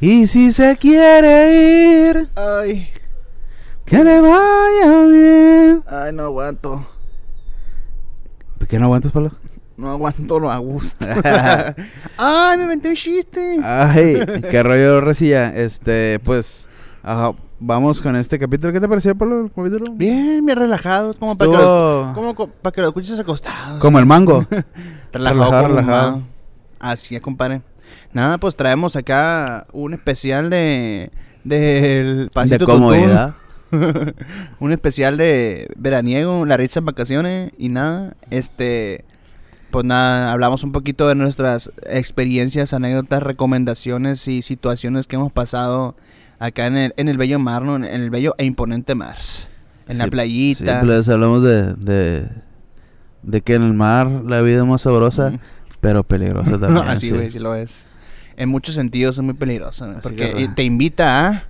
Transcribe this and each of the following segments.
Y si se quiere ir, Ay, que le vaya bien. ay, no aguanto. ¿Por qué no aguantas, Pablo? No aguanto, no gusto. ay, me inventé un chiste. Ay, qué rollo, Recilla. Este, pues, ajá, vamos con este capítulo. ¿Qué te pareció, Pablo, el capítulo? Bien, bien relajado. Como para que, lo, como co- para que lo escuches acostado. como el mango. relajado, relajado. Así es, compadre. Nada, pues traemos acá un especial de. Del De comodidad. Un especial de veraniego, la risa en vacaciones y nada. Este. Pues nada, hablamos un poquito de nuestras experiencias, anécdotas, recomendaciones y situaciones que hemos pasado acá en el, en el bello mar, ¿no? En el bello e imponente mar. En la playita. Sí, pues hablamos de, de, de que en el mar la vida es más sabrosa. Pero peligrosa también. Así, sí. güey, sí lo es. En muchos sentidos es muy Así porque que, te invita a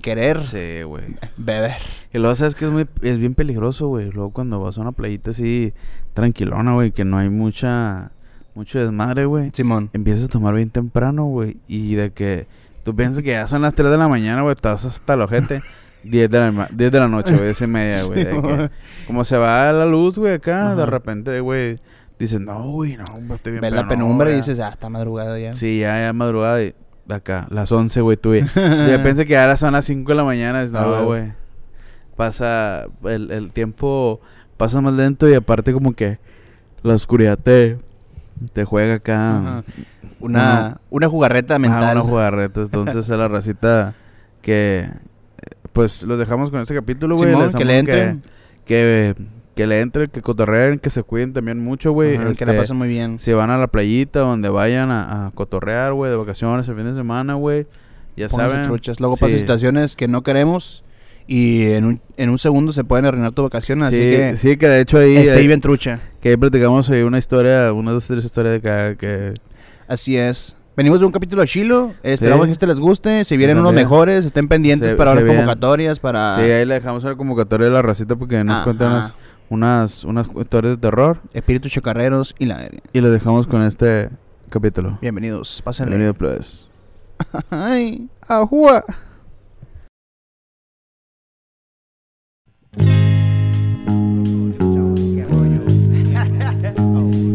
querer Sí, güey. beber. Y luego sabes que es, muy, es bien peligroso, güey. Luego cuando vas a una playita así tranquilona, güey, que no hay mucha, mucho desmadre, güey. Simón. Empiezas a tomar bien temprano, güey. Y de que tú piensas que ya son las 3 de la mañana, güey, estás hasta el ojete. 10 de la, ma- 10 de la noche, güey, 10 y media, güey. como se va la luz, güey, acá, de repente, güey, dices, no, güey, no, güey, estoy bien Ves la no, penumbra y ya". dices, ah, está madrugado ya. Sí, ya, ya madrugada y de acá, las 11, güey, tú. Y de repente que ya son las 5 de la mañana, es, Ah, no, güey. güey. Pasa, el, el tiempo pasa más lento y aparte como que la oscuridad te, te juega acá. Ajá. Una, una jugarreta Ajá, mental. unos jugarretes. Entonces a la racita que, pues los dejamos con este capítulo, güey. Que le entren. Que, que le entren, que cotorreen, que se cuiden también mucho, güey. Ajá, que la Este, pasen muy bien. si van a la playita, donde vayan a, a cotorrear, güey, de vacaciones el fin de semana, güey. Ya Pónganse saben. truchas. Luego Sí. pasan situaciones que no queremos y en un, en un segundo se pueden arruinar tu vacación. Así sí, que sí, que de hecho ahí, ahí- bien trucha. que ahí platicamos ahí una historia, una, dos, tres historias de cada que... Así es. Venimos de un capítulo chilo. Esperamos Sí. que este les guste. Si vienen unos mejores, estén pendientes Se- para las convocatorias. Para Sí, ahí le dejamos la convocatoria de la racita porque nos cuentan unas, unas, unas historias de terror. espíritus chocarreros y la verga. Y lo dejamos con este capítulo. Bienvenidos. Pásenle. Bienvenido, pues. Ay. ¡Ajua!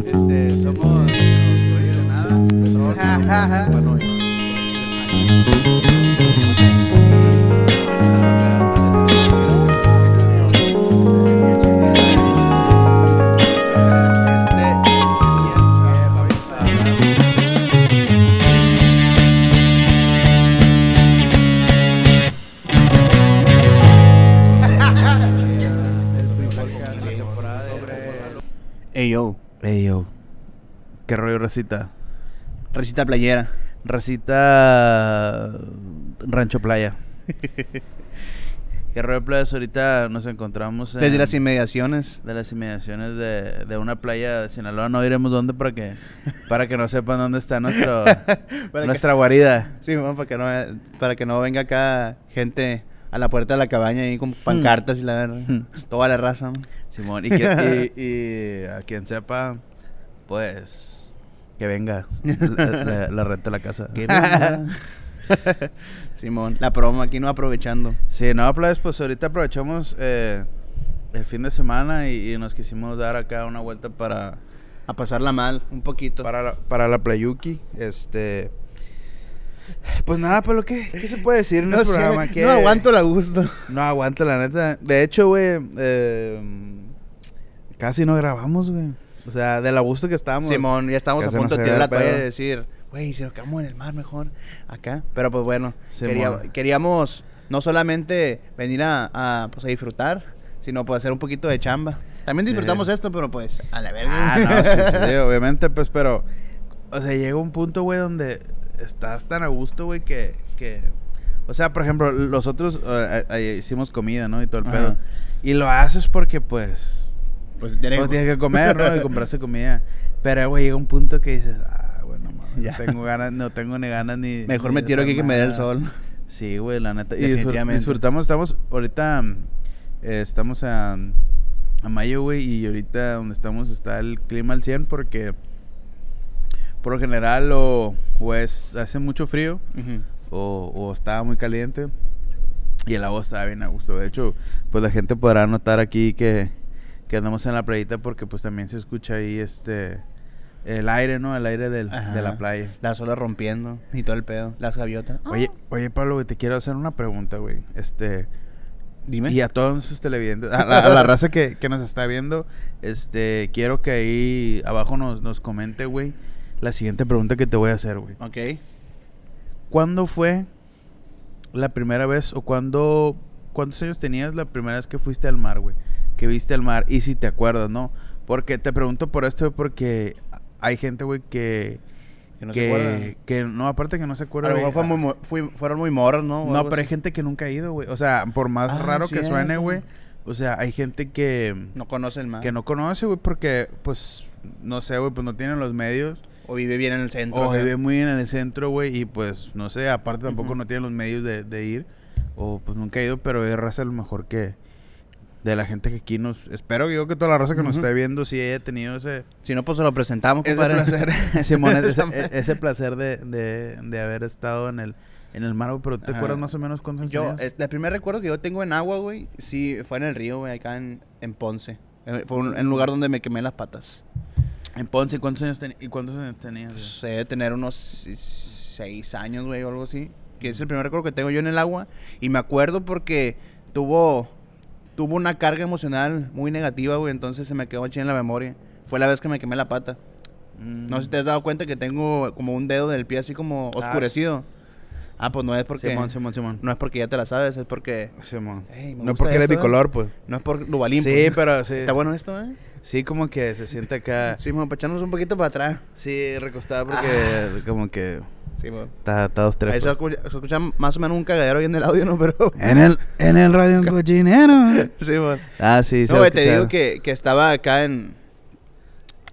Este, somos Ey, yo. Ey, yo. ¿Qué rollo, racita? Recita playera. Racita Rancho Playa. ¿Qué rollo, playas? Ahorita nos encontramos en, Desde las inmediaciones. de las inmediaciones de, de una playa de Sinaloa. No diremos dónde para que, para que no sepan dónde está nuestro, nuestra guarida. sí, bueno, para que no para que no venga acá gente a la puerta de la cabaña ahí con pancartas y la verga. Toda la raza. Simón, y, que- y- y a quien sepa, pues, que venga. La, la- la renta de la casa. Que venga. Simón, la promo aquí no aprovechando. Sí, no, pues, pues ahorita aprovechamos eh, el fin de semana y, y nos quisimos dar acá una vuelta para, A pasarla mal, un poquito. para, la, para la Playuki. Este. Pues nada, lo que ¿qué se puede decir en no, este sé, programa? Que- no aguanto la gusto. No aguanto, la neta. De hecho, güey, eh, casi no grabamos, güey. O sea, del gusto que estábamos. Simón, ya estamos que a punto de tirar la toalla y decir, güey, si nos quedamos en el mar mejor acá. Pero pues bueno, quería- queríamos no solamente venir a, a, pues, a disfrutar, sino pues hacer un poquito de chamba. También disfrutamos Sí. esto, pero pues a la verga. Ah, no, sí, sí, sí, obviamente, pues, pero. O sea, llega un punto, güey, donde estás tan a gusto, güey, que, que. O sea, por ejemplo, nosotros eh, eh, hicimos comida, ¿no? Y todo el Ajá. pedo. Y lo haces porque, pues. Pues, ya Pues tienes que comer, ¿no? Y comprarse comida. Pero, güey, llega un punto que dices, ah, bueno, mames, Ya. no tengo ganas, no tengo ni ganas ni. Mejor ni me tiro aquí que me dé el sol. Sí, güey, la neta. Y disfrutamos, estamos ahorita, eh, estamos a, a mayo, güey, y ahorita donde estamos está el clima al 100 porque por lo general o, es, hace mucho frío o, o estaba muy caliente. Y el agua estaba bien a gusto. De hecho, pues la gente podrá notar aquí que, que andamos en la playita porque pues también se escucha ahí este el aire, ¿no? El aire del, de la playa. Las olas rompiendo y todo el pedo. Las gaviotas. Oye, oye Pablo, güey, te quiero hacer una pregunta, güey. Este, dime. y a todos sus televidentes, a la, a la raza que, que nos está viendo, este, quiero que ahí abajo nos, nos comente, güey, la siguiente pregunta que te voy a hacer, güey. Ok. ¿Cuándo fue la primera vez o cuándo, cuántos años tenías la primera vez que fuiste al mar, güey? Que viste el mar y si te acuerdas, ¿no? Porque te pregunto por esto porque hay gente, güey, que... Que no se acuerdan. que, no, aparte que no se A acuerda. lo güey. mejor fue muy fueron muy morros, ¿no? O No, pero hay gente que nunca ha ido, güey. O sea, por más Ah, raro que suene, güey. O sea, hay gente que, No conoce el mar. que no conoce, güey, porque, pues, no sé, güey, pues no tienen los medios. O vive bien en el centro. O acá. vive muy en el centro, güey, y pues, no sé, aparte tampoco Ujú. no tienen los medios de, de ir. O pues nunca ha ido, pero es raza a lo mejor que... De la gente que aquí nos... Espero yo que toda la raza que nos Ujú. esté viendo sí haya tenido ese... Si no, pues se lo presentamos, Ese compadre. placer, Simón, ese, madre. ese placer de, de, de haber estado en el, en el mar, pero ¿te acuerdas más o menos cuántos años Yo, tenías? el primer recuerdo que yo tengo en agua, güey, sí, fue en el río, güey, acá en, en Ponce. Eh, Fue un, en un lugar donde me quemé las patas. En Ponce, ¿cuántos años, ten- y cuántos años tenías? güey? Pues, he de tener unos seis años, güey, o algo así. Que es el primer recuerdo que tengo yo en el agua. Y me acuerdo porque tuvo, tuvo una carga emocional muy negativa, güey. Entonces se me quedó chida en la memoria. Fue la vez que me quemé la pata. No sé si te has dado cuenta que tengo como un dedo del pie así como Ah, oscurecido. Ah, pues no es porque... Simón, Simón, Simón. No es porque ya te la sabes, es porque... Simón. Ey, me No gusta porque eres ¿eh? bicolor, pues. No es por Lubalín. Sí, pues. pero sí. Está bueno esto, ¿eh? Sí, como que se siente acá. Sí, para echarnos un poquito para atrás. Sí, recostada porque como que Sí, está, está dos, tres. Ahí se escucha, se escucha más o menos un cagadero ahí en el audio, ¿no? Pero... En el, en el radio un cochinero. sí, bueno. Ah, sí, sí. No, güey, te digo que, que estaba acá en...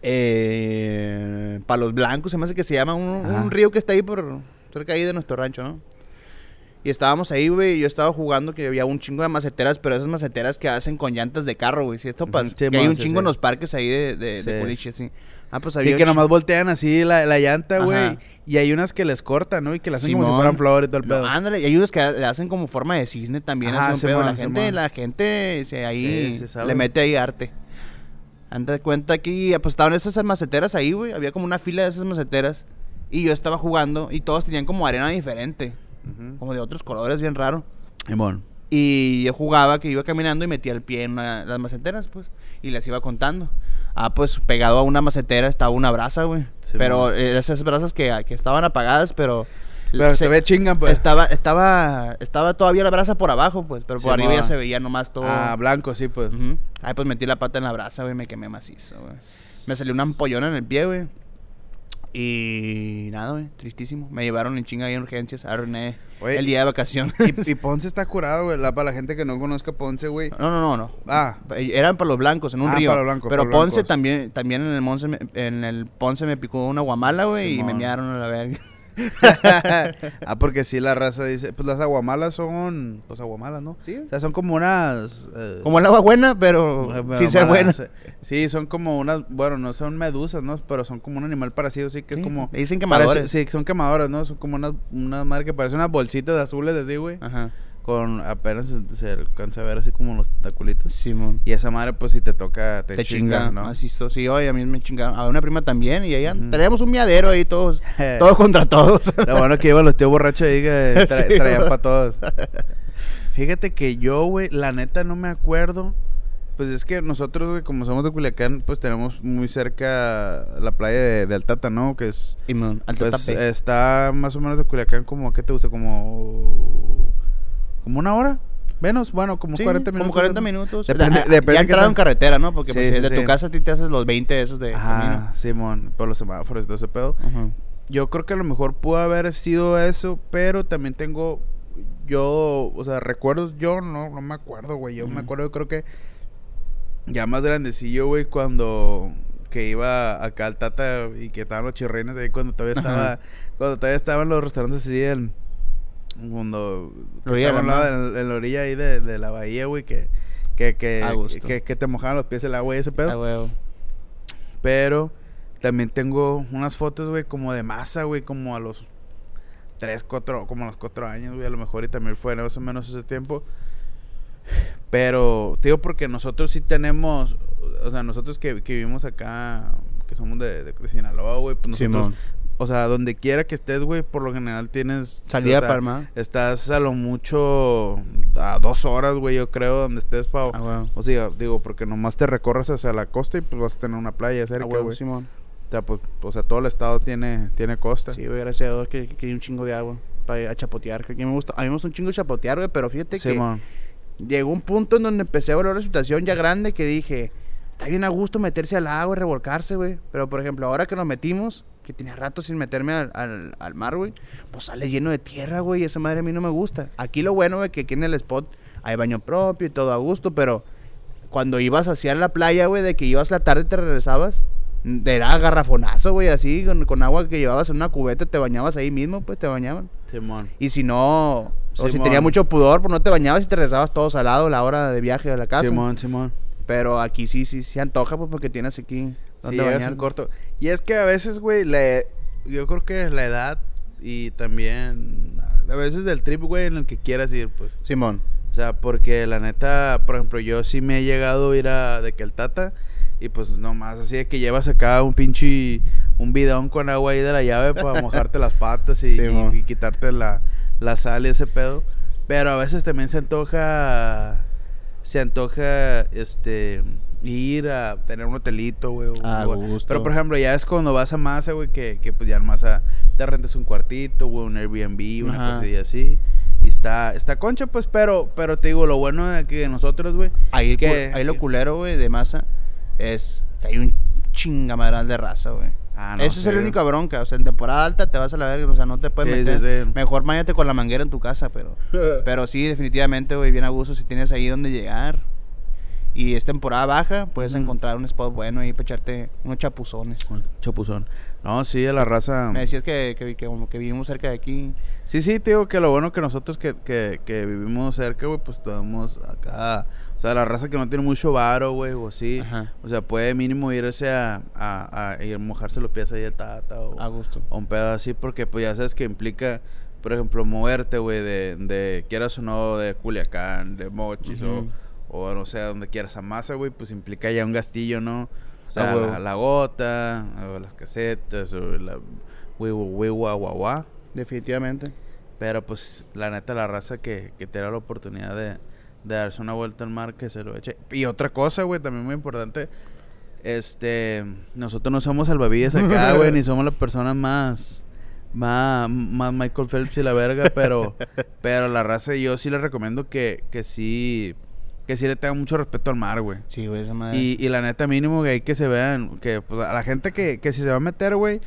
Eh, Palos Blancos, se me hace que se llama un, un río que está ahí por... Cerca ahí de nuestro rancho, ¿no? Y estábamos ahí, güey, y yo estaba jugando que había un chingo de maceteras, pero esas maceteras que hacen con llantas de carro, güey. Si esto pasa, sí, que hay un sí, chingo en sí. los parques ahí de, de, de Sí. Ah, pues Sí, había que un nomás voltean así la, la llanta, güey. Y hay unas que les cortan, ¿no? Y que las hacen como si fueran flores y todo el No, pedo. ándale, y hay unos que le hacen como forma de cisne también. Ajá, así pedo. Simón, la gente, la gente se ahí Sí, sí le mete ahí arte. Anda de cuenta aquí, pues estaban esas maceteras ahí, güey. Había como una fila de esas maceteras. Y yo estaba jugando y todos tenían como arena diferente. Como de otros colores, bien raro. Simón. Y yo jugaba que iba caminando y metía el pie en una- las maceteras, pues. Y les iba contando. Ah, pues pegado a una macetera estaba una brasa, güey. Sí, pero eh, esas brasas que, que estaban apagadas, pero... Pero se- se ve chingan, pues. estaba, estaba, estaba todavía la brasa por abajo, pues, pero por Sí, arriba ya se veía nomás todo. Ah, blanco, sí, pues. Ujú. Ay, pues metí la pata en la brasa, güey, me quemé macizo, güey. Me salió una ampollona en el pie, güey. Y nada, güey, tristísimo. Me llevaron en chinga ahí en urgencias, arruiné Oye, el día de vacación. Y, y Ponce está curado, güey. La, para la gente que no conozca Ponce, güey. no, no, no, no. Ah, Eran para los blancos, en un Ah, río. Palos Blancos, pero Ponce Blancos. también, también en el Monce, me- en el Ponce me picó una guamala, güey, y me mearon a la verga. ah, porque sí la raza dice, pues las aguamalas son, pues aguamalas, ¿no? Sí. O sea, son como unas... eh, Como el agua buena, pero eh, sin ser buena. sí. Son como unas, bueno, no son medusas, ¿no? Pero son como un animal parecido, sí, que es Sí, como... le dicen parece- quemadores. sí, son quemadoras, ¿no? Son como unas, unas madre que parecen unas bolsitas azules así, güey. Ajá. Con apenas se, alcanza a ver así como los taculitos. Simón. Y esa madre, pues si te toca, te, Te chingan, chingan, ¿no? Macizo. Sí, oye, a mí me chingaron. A una prima también. Y ahí Ujú. teníamos un miadero ahí todos. todos contra todos. Lo bueno que iban los tíos borrachos ahí que tra- Sí, traían para todos. Fíjate que yo, güey, la neta no me acuerdo. Pues es que nosotros, güey, como somos de Culiacán, pues tenemos muy cerca la playa de, de Altata, ¿no? Que es, Simón, alto pues está más o menos de Culiacán como, ¿qué te gusta? Como, como una hora. Menos, bueno, como Sí, 40 minutos. Como 40 minutos. Depende- Ah, depende ya entrado tan- en carretera, ¿no? Porque Sí, pues, sí, de sí. tu casa a ti te haces los 20 de esos de Ajá, Simón, por los semáforos y todo ese pedo. Yo creo que a lo mejor pudo haber sido eso, pero también tengo yo, o sea, recuerdos, yo no, no me acuerdo, güey. Yo me acuerdo, yo creo que ya más grandecillo, güey, cuando que iba acá al Tata y que estaban los chirrines ahí cuando todavía estaba, cuando todavía estaban los restaurantes así en, cuando la al lado en, en la orilla ahí de, de la bahía, güey, que, que, que, A que, que te mojaban los pies el agua y ese pedo. Ah. Pero también tengo unas fotos, güey, como de masa, güey, como a los tres, cuatro, como los cuatro años, güey, a lo mejor y también fue más o menos ese tiempo. Pero, te digo, porque nosotros sí tenemos, o sea, nosotros que, que vivimos acá, que somos de, de, de Sinaloa, güey, pues nosotros, Simón. O sea, donde quiera que estés, güey, por lo general tienes... Salida o sea, para Palma. Estás a lo mucho a dos horas, güey, yo creo, donde estés, Pau. Ah, huevo. O sea, digo, porque nomás te recorres hacia la costa y pues vas a tener una playa Ah, cerca, güey. Simón. O sea, pues, o sea, todo el estado tiene, tiene costa. Sí, güey, gracias a Dios que, que, hay un chingo de agua para ir a chapotear. Que a mí me gusta, a mí me gusta un chingo chapotear, güey, pero fíjate que llegó un punto en donde empecé a valorar la situación ya grande que dije, está bien a gusto meterse al agua y revolcarse, güey. Pero, por ejemplo, ahora que nos metimos, que tenía rato sin meterme al, al, al mar, güey, pues sale lleno de tierra, güey, y esa madre a mí no me gusta. Aquí lo bueno, güey, que aquí en el spot hay baño propio y todo a gusto, pero cuando ibas hacia la playa, güey, de que ibas la tarde y te regresabas, era garrafonazo, güey, así, con, con agua que llevabas en una cubeta, te bañabas ahí mismo, pues te bañaban. Simón. Y si no, o si tenía mucho pudor, pues no te bañabas y te regresabas todo salado la hora de viaje a la casa. Simón, Simón. Pero aquí sí, sí, sí antoja, pues porque tienes aquí Sí, bañar. en corto. Y es que a veces, güey, la- yo creo que la edad y también a veces del trip, güey, en el que quieras ir, pues. Simón. O sea, porque la neta, por ejemplo, yo sí me he llegado a ir a de que el Tata y pues nomás así de que llevas acá un pinche un bidón con agua ahí de la llave para mojarte las patas y, Sí, y- mo. y quitarte la, la sal y ese pedo. Pero a veces también se antoja se antoja este ir a tener un hotelito, güey. o- A o- gusto. Pero por ejemplo, ya es cuando vas a masa, güey, que, que pues ya más a, te rentas un cuartito, güey, un Airbnb, una Ajá. cosilla así. Y está, está concha, pues, pero, pero te digo, lo bueno de que nosotros, güey. Ahí, el que- ahí lo culero, güey, de masa es que hay un chingamadral de raza, güey. Ah, no, Esa es la única bronca. O sea, en temporada alta te vas a la verga, o sea, no te puedes Sí, meter. sí, sí. Mejor bañate con la manguera en tu casa, pero. Pero sí, definitivamente, güey, bien a gusto si tienes ahí donde llegar. Y es temporada baja, puedes encontrar un spot bueno ahí para echarte unos chapuzones. Chapuzón. No, sí, a la raza. Me decías que, que, que vivimos cerca de aquí. Sí, sí, te digo que lo bueno que nosotros que, que, que vivimos cerca, güey, pues estamos acá. O sea, la raza que no tiene mucho varo, güey, o así. Ajá. O sea, puede mínimo irse a, a, a ir mojarse los pies ahí al tata o, A gusto. o un pedo así, porque pues ya sabes que implica, por ejemplo, moverte, güey, de, de, quieras o no, de Culiacán, de Mochis Ujú. o, o no sé, donde quieras a masa, güey, pues implica ya un gastillo, ¿no? O sea, Ah, la, la gota, o las casetas, o la guagua. Definitivamente. Pero pues la neta, la raza que, que te da la oportunidad de, de darse una vuelta al mar, que se lo eche. Y otra cosa, güey, también muy importante. Este, nosotros no somos salvavidas acá, güey, ni somos las personas más, más, más Michael Phelps y la verga, pero, pero la raza yo sí les recomiendo que, que sí, que sí le tengan mucho respeto al mar, güey. Sí, güey, esa madre. Y, y la neta mínimo que hay que se vean, que pues a la gente que, que si se va a meter, güey,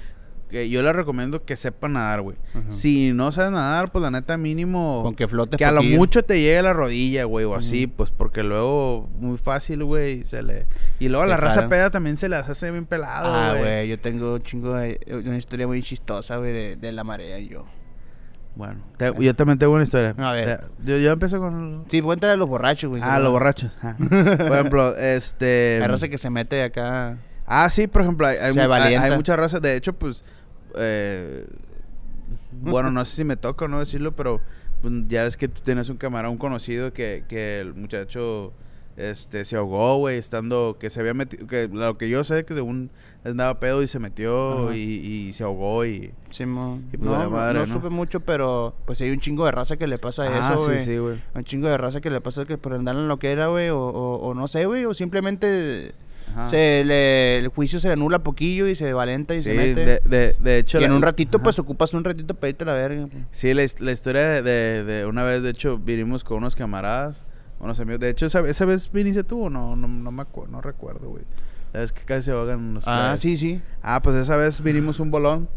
que yo les recomiendo que sepan nadar, güey. Si no sabes nadar, pues la neta mínimo... Con que flote que a lo mucho te llegue a la rodilla, güey, o así, pues porque luego muy fácil, güey, se le... Y luego a la raza peda también se las hace bien pelado, Ah, güey. güey, yo tengo un chingo de... Una historia muy chistosa, güey, de, de la marea y yo. Bueno, te- yo también tengo una historia. A ver. Yo, yo empiezo con... Sí, cuéntale a los borrachos, güey. Ah, los borrachos. Ah. Por ejemplo, este... Hay raza que se mete acá... Ah, sí, por ejemplo, hay, hay, mu- hay- hay mucha raza. De hecho, pues. eh, bueno, no sé si me toca o no decirlo, pero pues, ya ves que tú tienes un camarón conocido que, que el muchacho este se ahogó, güey, estando. Que se había metido. Que lo que yo sé que según andaba pedo y se metió y, y se ahogó y. Sí, mo. Y pues no, vale madre, no ¿no? supe mucho, pero pues hay un chingo de raza que le pasa ah, eso, güey. sí, sí, güey. Un chingo de raza que le pasa que por andar en lo que era, güey, o, o, o no sé, güey, o simplemente Ajá. se le, el juicio se le anula poquillo y se valenta y Sí, se mete. de, de, de hecho. y en la- un ratito, Ajá. pues ocupas un ratito para irte a la verga. pues. Sí, la, la historia de, de una vez, de hecho, vinimos con unos camaradas, unos amigos. De hecho, esa, esa vez viniste tú o no, no, no me acuerdo, no recuerdo, güey. La vez que casi se ahogan unos Ah, playas. sí, sí. Ah, pues esa vez vinimos un bolón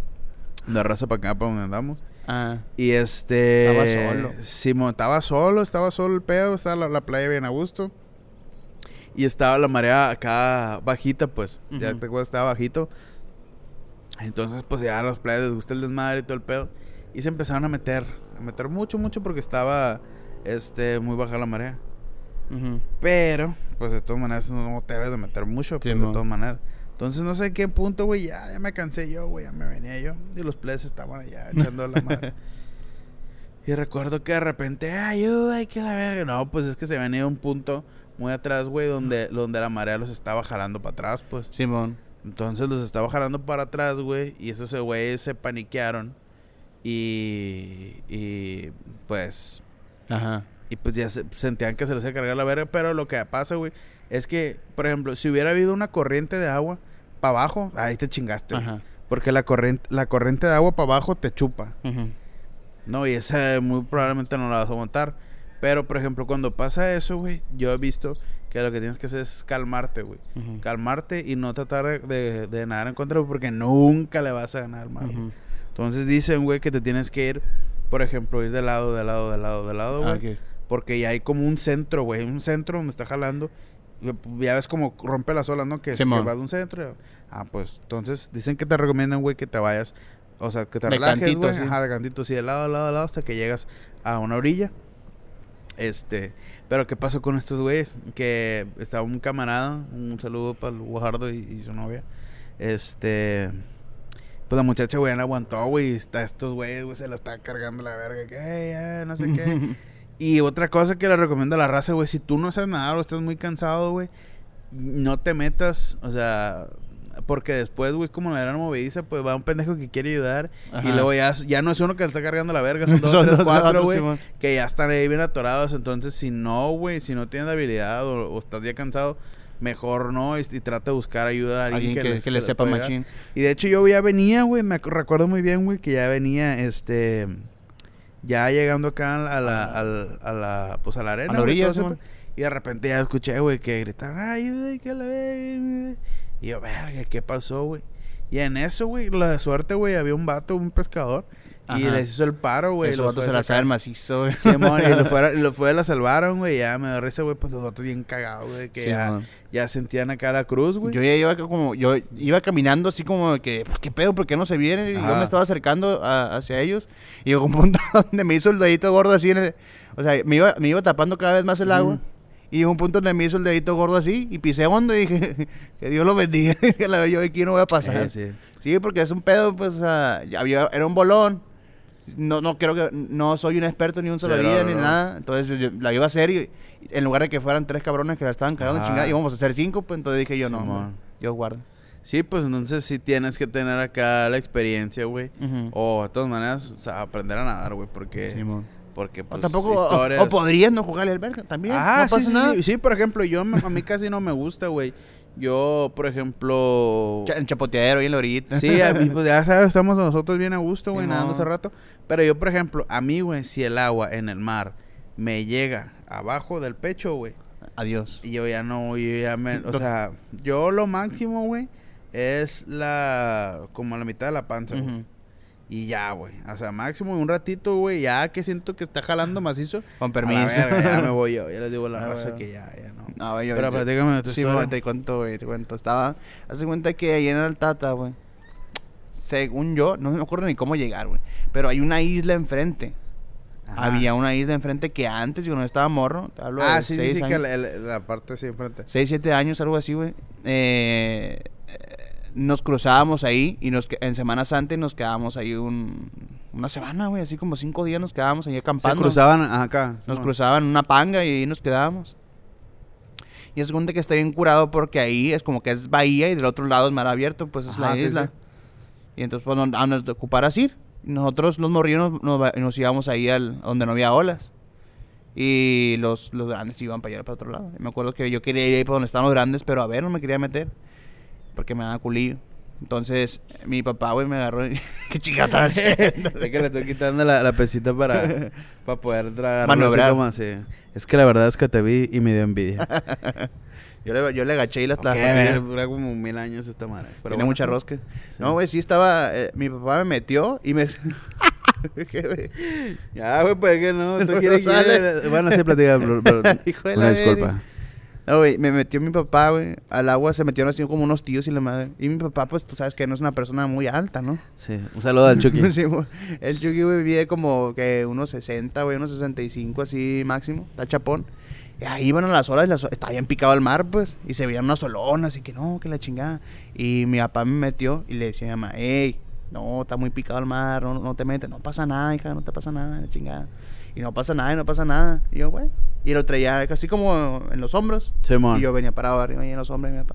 de raza para acá, para donde andamos. Ah, Y este... Estaba solo. Simón, estaba solo, estaba solo el pedo, estaba la, la playa bien a gusto. Y estaba la marea acá bajita, pues. Ya te acuerdas, estaba bajito. Entonces, pues ya a los playas les gusta el desmadre y todo el pedo. Y se empezaron a meter, a meter mucho, mucho porque estaba este muy baja la marea. Pero, pues de todas maneras no te debes de meter mucho, pues, de todas maneras. Entonces no sé qué punto, güey, ya, ya me cansé yo, güey, ya me venía yo. Y los playas estaban allá echando la madre. Y recuerdo que de repente, ayuda, que la verga. No, pues es que se venía un punto muy atrás, güey, donde, donde la marea los estaba jalando para atrás, pues. Simón. Entonces los estaba jalando para atrás, güey. Y esos güeyes se paniquearon. Y. Y. Pues. Ajá. Y pues ya se- sentían que se les iba a cargar la verga. Pero lo que pasa, güey, es que, por ejemplo, si hubiera habido una corriente de agua para abajo, ahí te chingaste. güey. Ajá. Porque la corriente, la corriente de agua para abajo te chupa. Ujú. No, y esa muy probablemente no la vas a montar. Pero, por ejemplo, cuando pasa eso, güey, yo he visto que lo que tienes que hacer es calmarte, güey. Calmarte y no tratar de, nadar en contra porque nunca le vas a ganar al mar. güey. Ujú. Entonces dicen, güey, que te tienes que ir, por ejemplo, ir de lado, de lado, de lado, de lado, güey. Ah, ok. Porque ya hay como un centro, güey. Un centro donde está jalando. Y Ya ves como rompe las olas, ¿no? Que, es, que va de un centro. Ah, pues entonces dicen que te recomiendan, güey, que te vayas. O sea, que te De relajes, güey. sí. Ajá, de cantito, sí, de lado, de lado, de lado, hasta que llegas a una orilla. Este, pero ¿qué pasó con estos güeyes? Que estaba un camarada, un saludo para el Guajardo y, y su novia. Este, pues la muchacha, güey, no aguantó, güey. Está estos güeyes, güey, se la está cargando la verga. Que, "Ey, ya, no sé qué. Y otra cosa que le recomiendo a la raza, güey, si tú no sabes nadar o estás muy cansado, güey, no te metas, o sea, porque después, güey, como la gran movediza, pues va un pendejo que quiere ayudar Ajá. y luego ya, ya no es uno que le está cargando la verga, son dos, Son tres, dos cuatro, güey, que ya están ahí bien atorados. Entonces, si no, güey, si no tienes habilidad o, o estás ya cansado, mejor no y, y trata de buscar ayuda a alguien, Alguien que, les- que les sepa machín. Y de hecho yo ya venía, güey, me recuerdo muy bien, güey, que ya venía, este, ya llegando acá a la, a la, a la, pues a la arena. A la orilla, y de repente ya escuché, güey, que gritaron, ay, güey, que la verga. Y yo, verga, ¿qué pasó, güey? Y en eso, güey, la suerte, güey, había un vato, un pescador, y les hizo el paro, güey. Esos los vatos se la saben macizo, güey. Y lo fuera, lo la salvaron, güey, ya me dio risa, güey, pues los vatos bien cagados, güey, que ya, ya sentían acá la cruz, güey. Yo ya iba como, yo iba caminando así como que, ¿qué pedo? ¿Por qué no se vienen? Y yo me estaba acercando a- hacia ellos. Y llegó un punto donde me hizo el dedito gordo así en el, o sea, me iba, me iba tapando cada vez más el agua. Y llegó un punto donde me hizo el dedito gordo así y pisé hondo y dije, que Dios lo bendiga. que la yo aquí no voy a pasar. Sí. Sí, porque es un pedo, pues, ya había, era un bolón. No, no creo que, no soy un experto ni un Sí, salvavidas no, ni no. nada. Entonces yo- la iba a hacer y en lugar de que fueran tres cabrones que la estaban cagando Ajá. chingada, íbamos a hacer cinco, pues entonces dije yo no, yo guardo. Sí, pues entonces sí tienes que tener acá la experiencia, güey. O de todas maneras, o sea, aprender a nadar, güey, porque... Simón. Porque, O pues, tampoco, o- historias... o, podrías no jugarle al verga también. Ah, no sí, pasa sí, nada. sí, sí, por ejemplo, yo, a mí casi no me gusta, güey. Yo, por ejemplo... En chapoteadero y en la orillita. Sí, a mí, pues ya sabes, estamos nosotros bien a gusto, güey, Simón. nadando hace rato. Pero yo, por ejemplo, a mí, güey, si el agua en el mar me llega abajo del pecho, güey, Adiós. y yo ya no, yo ya me... O sea, yo lo máximo, güey, es la... Como la mitad de la panza, güey. Y ya, güey. O sea, máximo un ratito, güey. Ya que siento que está jalando macizo. Con permiso. verga, ya me voy yo. Ya les digo la Ah, raza bueno. que ya, ya no. No, yo, Pero yo- platícame tu Sí, güey, te cuento, güey, te cuento. Estaba, hace cuenta que ahí en el Tata, güey. Según yo, no me acuerdo ni cómo llegar, güey. Pero hay una isla enfrente. Ajá. Había una isla enfrente que antes, yo no estaba morro. Te hablo Ah, de sí, sí, seis sí, que años. la, la- la parte así enfrente. 6, 7 años, algo así, güey. Eh, eh, nos cruzábamos ahí y nos en Semana Santa y nos quedábamos ahí un, una semana, güey. Así como cinco días nos quedábamos ahí Se acampando. cruzaban acá. Nos No. cruzaban una panga y ahí nos quedábamos. Y es cuenta que está bien curado porque ahí es como que es bahía y del otro lado es mar abierto, pues es Ajá, la isla. sí. Y entonces, pues, donde- a donde te ocuparas ir. Nosotros, los morrillos, nos, nos íbamos ahí al, donde no había olas. Y los, los grandes iban para allá, para otro lado. Y me acuerdo que yo quería ir ahí para donde estaban los grandes, pero a ver, no me quería meter. Porque me daba culillo. Entonces, mi papá, güey, me agarró y... ¿Qué chica estás haciendo? Es que le estoy quitando la, la pesita para, para poder tragar. Maniobrar. Como así. Es que la verdad es que te vi y me dio envidia. Yo le, yo le agaché y las Ok, las- ver, dura como mil años esta madre. Pero Tiene bueno. mucha rosca. No, güey, sí estaba. eh, mi papá me metió y me. Ya, güey, pues que no. Tú No quieres sale. Bueno, sí, platica, pero, pero- Hijo de una disculpa. No, güey, me metió mi papá, güey. Al agua se metieron así como unos tíos y la madre. Y mi papá, pues tú sabes que no es una persona muy alta, ¿no? Sí, un saludo al Chucky. Sí, el Chucky, güey, mide como que unos 60, güey, unos 65 así máximo. Está chapón. Y ahí iban a las olas, y las, estaba bien picado el mar, pues. Y se veían unas solonas y que no, que la chingada. Y mi papá me metió y le decía a mi mamá, hey, no, está muy picado el mar, no, no te metes, no pasa nada, hija, no te pasa nada, la chingada. Y no pasa nada, y no pasa nada. Y yo, güey. Y lo traía casi como en los hombros. Simón. Y yo venía parado arriba ahí en los hombros, y mi papá.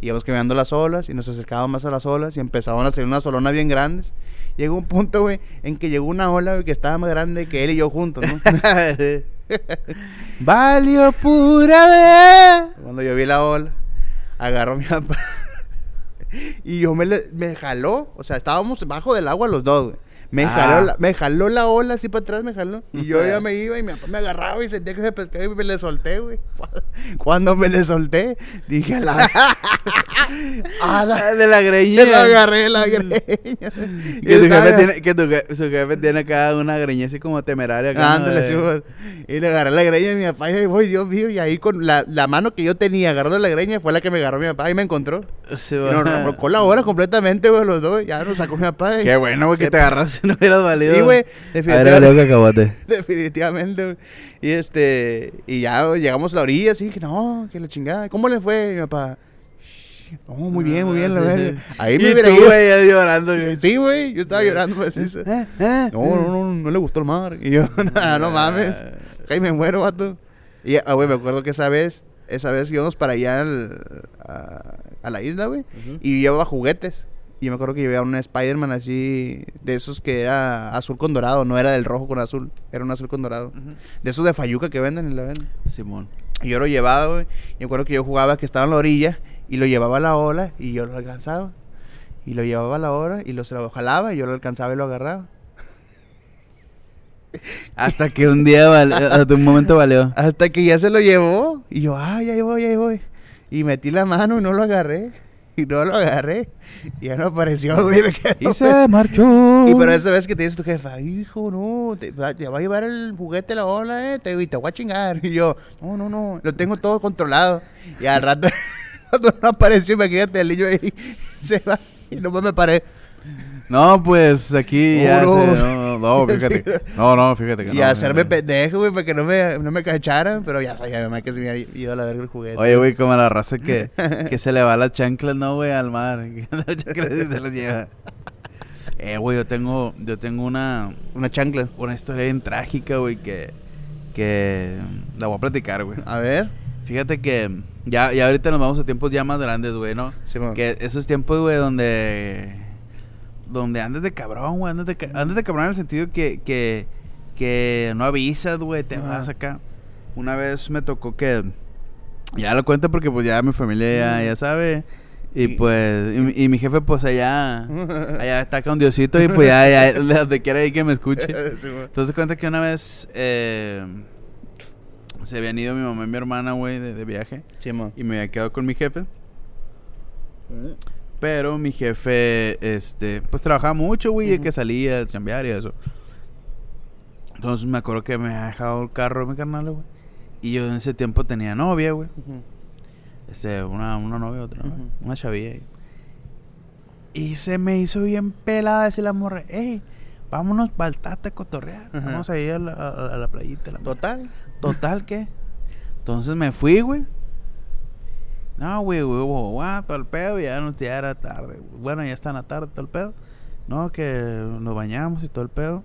Y íbamos caminando las olas y nos acercábamos más a las olas y empezaban a hacer unas olonas bien grandes. Llegó un punto, güey, en que llegó una ola güey, que estaba más grande que él y yo juntos, ¿no? Valió pura vez. Cuando yo vi la ola, agarró mi papá. y yo me, le- me jaló. O sea, estábamos bajo del agua los dos, güey. Me, Ah. jaló la, me jaló la ola así para atrás, me jaló. Y yo ya me iba y mi papá me agarraba y sentía que me pescaba y me le solté, güey. Cuando me le solté, dije a la. a la. De la greña. Me la agarré la greña. Y Que tu, jefe tiene, que tu je- su jefe tiene acá una greña así como temeraria. acá. Ándale, sí, güey. Y le agarré la greña a mi papá y voy, Dios mío. Y ahí con la, la mano que yo tenía agarrando la greña fue la que me agarró mi papá y me encontró. Sí, Y nos remolcó la hora completamente, güey, los dos. Ya nos sacó mi papá. y- Qué bueno, güey, que Se- te agarras no hubieras valido. Sí, güey. Definitivamente, definitivamente, güey. Y este, y ya llegamos a la orilla, así que no, que la chingada. ¿Cómo le fue, mi papá? No, muy bien, muy bien, la Ah, verdad. Ahí me hubiera ido. llorando. Sí, güey, yo estaba llorando, pues. eso. Eh, eh. No, no, no, no le gustó el mar. Y yo, "Nah, no mames. Ahí me muero, vato. Y, ah, güey, me acuerdo que esa vez, esa vez íbamos para allá al- a, la isla, güey. Y llevaba juguetes. Y yo me acuerdo que llevaba un Spider-Man así, de esos que era azul con dorado, no era del rojo con azul, era un azul con dorado. De esos de Fayuca que venden en la venden. Simón. Y yo lo llevaba, güey. Y me acuerdo que yo jugaba que estaba en la orilla y lo llevaba a la ola y yo lo alcanzaba. Y lo llevaba a la ola y lo, se lo jalaba y yo lo alcanzaba y lo agarraba. Hasta que un día, hasta un momento valió. Hasta que ya se lo llevó. Y yo, ah, ya ahí voy, ya ahí voy. Y metí la mano y no lo agarré. Y no lo agarré. Y ya no apareció, güey. Me Y se marchó. Y pero esa vez que te dice tu jefa, hijo, no, te va, te va a llevar el juguete la ola, eh, te, y te voy a chingar. Y yo, no, no, no, lo tengo todo controlado. Y al rato, cuando no apareció, imagínate el niño ahí, se va. Y nomás me paré. No, pues aquí No, ya no. se- no, no, fíjate. No, no, fíjate que Y no. hacerme no. pendejo, güey, para que no me, no me cacharan. Pero ya sabía mamá que se me había ido a la verga el juguete. Oye, güey, como la raza que, que se le va las chanclas, ¿no, güey? Al mar. Las chanclas y se las lleva. Eh, güey, yo tengo, yo tengo una, Una chancla. una historia bien trágica, güey, que, que la voy a platicar, güey. A ver. Fíjate que ya, ya ahorita nos vamos a tiempos ya más grandes, güey, ¿no? Simón. Que esos tiempos, güey, donde. Donde andas de cabrón, güey. Andas de, andas de cabrón en el sentido que. Que, que no avisas, güey. Te Ajá. vas acá. Una vez me tocó que. Ya lo cuento porque, pues ya mi familia ya, ya sabe. Y Y- pues. Y, mi- y mi jefe, pues allá. Allá está con Diosito y pues ya, ya donde quiera ahí que me escuche. Entonces cuenta que una vez. eh, se habían ido mi mamá y mi hermana, güey, de, de viaje. Simón. Y me había quedado con mi jefe. Pero mi jefe, este, pues trabajaba mucho, güey, Ujú. que salía a chambear y eso. Entonces me acuerdo que me había dejado el carro mi carnal, güey. Y yo en ese tiempo tenía novia, güey. Este, una, una novia, otra, ¿no? Ujú. una chavilla. ahí. Y se me hizo bien pelada decir la morra, hey, vámonos para el Tata a cotorrear. Vamos a ir a la, a- a la playita. la madre". Total. Total, ¿qué? Entonces me fui, güey. No, güey, güey, güey, güey, todo el pedo, ya, no, ya era tarde. Bueno, ya está en la tarde, todo el pedo. No, que nos bañamos y todo el pedo.